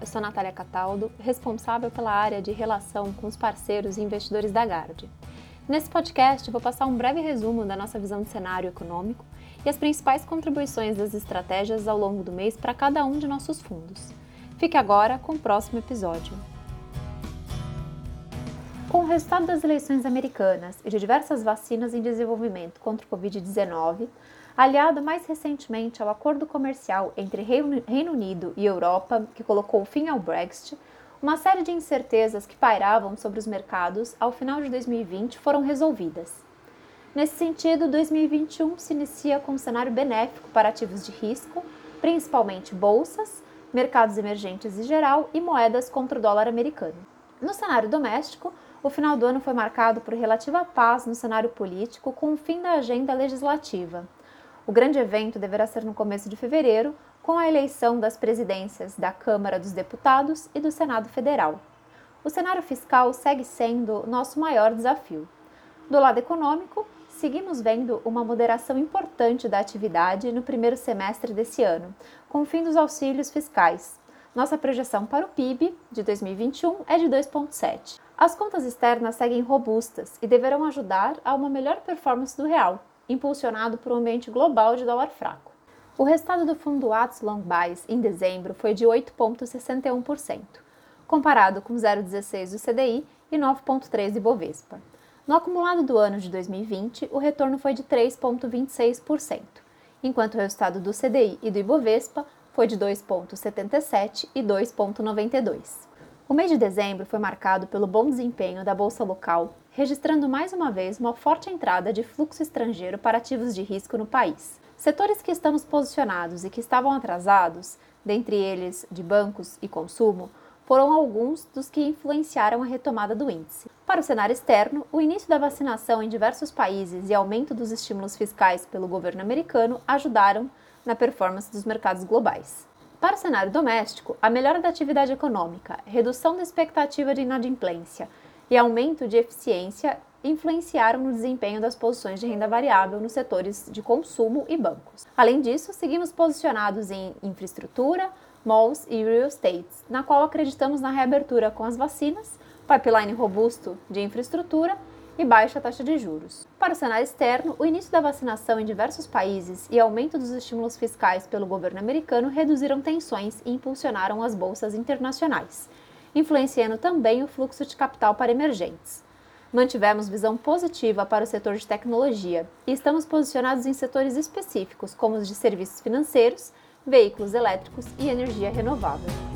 eu sou Natália Cataldo, responsável pela área de relação com os parceiros e investidores da Gard. Nesse podcast, vou passar um breve resumo da nossa visão de cenário econômico e as principais contribuições das estratégias ao longo do mês para cada um de nossos fundos. Fique agora com o próximo episódio. Com o resultado das eleições americanas e de diversas vacinas em desenvolvimento contra o Covid-19, aliado mais recentemente ao acordo comercial entre Reino Unido e Europa, que colocou fim ao Brexit, uma série de incertezas que pairavam sobre os mercados ao final de 2020 foram resolvidas. Nesse sentido, 2021 se inicia com um cenário benéfico para ativos de risco, principalmente bolsas, mercados emergentes em geral e moedas contra o dólar americano. No cenário doméstico, o final do ano foi marcado por relativa paz no cenário político com o fim da agenda legislativa. O grande evento deverá ser no começo de fevereiro, com a eleição das presidências da Câmara dos Deputados e do Senado Federal. O cenário fiscal segue sendo nosso maior desafio. Do lado econômico, seguimos vendo uma moderação importante da atividade no primeiro semestre desse ano, com o fim dos auxílios fiscais. Nossa projeção para o PIB de 2021 é de 2,7. As contas externas seguem robustas e deverão ajudar a uma melhor performance do real, impulsionado por um ambiente global de dólar fraco. O resultado do fundo Atos Long Buys em dezembro foi de 8,61%, comparado com 0,16% do CDI e 9,3% do Ibovespa. No acumulado do ano de 2020, o retorno foi de 3,26%, enquanto o resultado do CDI e do Ibovespa foi de 2,77% e 2,92%. O mês de dezembro foi marcado pelo bom desempenho da bolsa local, registrando mais uma vez uma forte entrada de fluxo estrangeiro para ativos de risco no país. Setores que estamos posicionados e que estavam atrasados, dentre eles de bancos e consumo, foram alguns dos que influenciaram a retomada do índice. Para o cenário externo, o início da vacinação em diversos países e aumento dos estímulos fiscais pelo governo americano ajudaram na performance dos mercados globais. Para o cenário doméstico, a melhora da atividade econômica, redução da expectativa de inadimplência e aumento de eficiência influenciaram no desempenho das posições de renda variável nos setores de consumo e bancos. Além disso, seguimos posicionados em infraestrutura, malls e real estate, na qual acreditamos na reabertura com as vacinas, pipeline robusto de infraestrutura e baixa taxa de juros. Para o cenário externo, o início da vacinação em diversos países e aumento dos estímulos fiscais pelo governo americano reduziram tensões e impulsionaram as bolsas internacionais, influenciando também o fluxo de capital para emergentes. Mantivemos visão positiva para o setor de tecnologia e estamos posicionados em setores específicos, como os de serviços financeiros, veículos elétricos e energia renovável.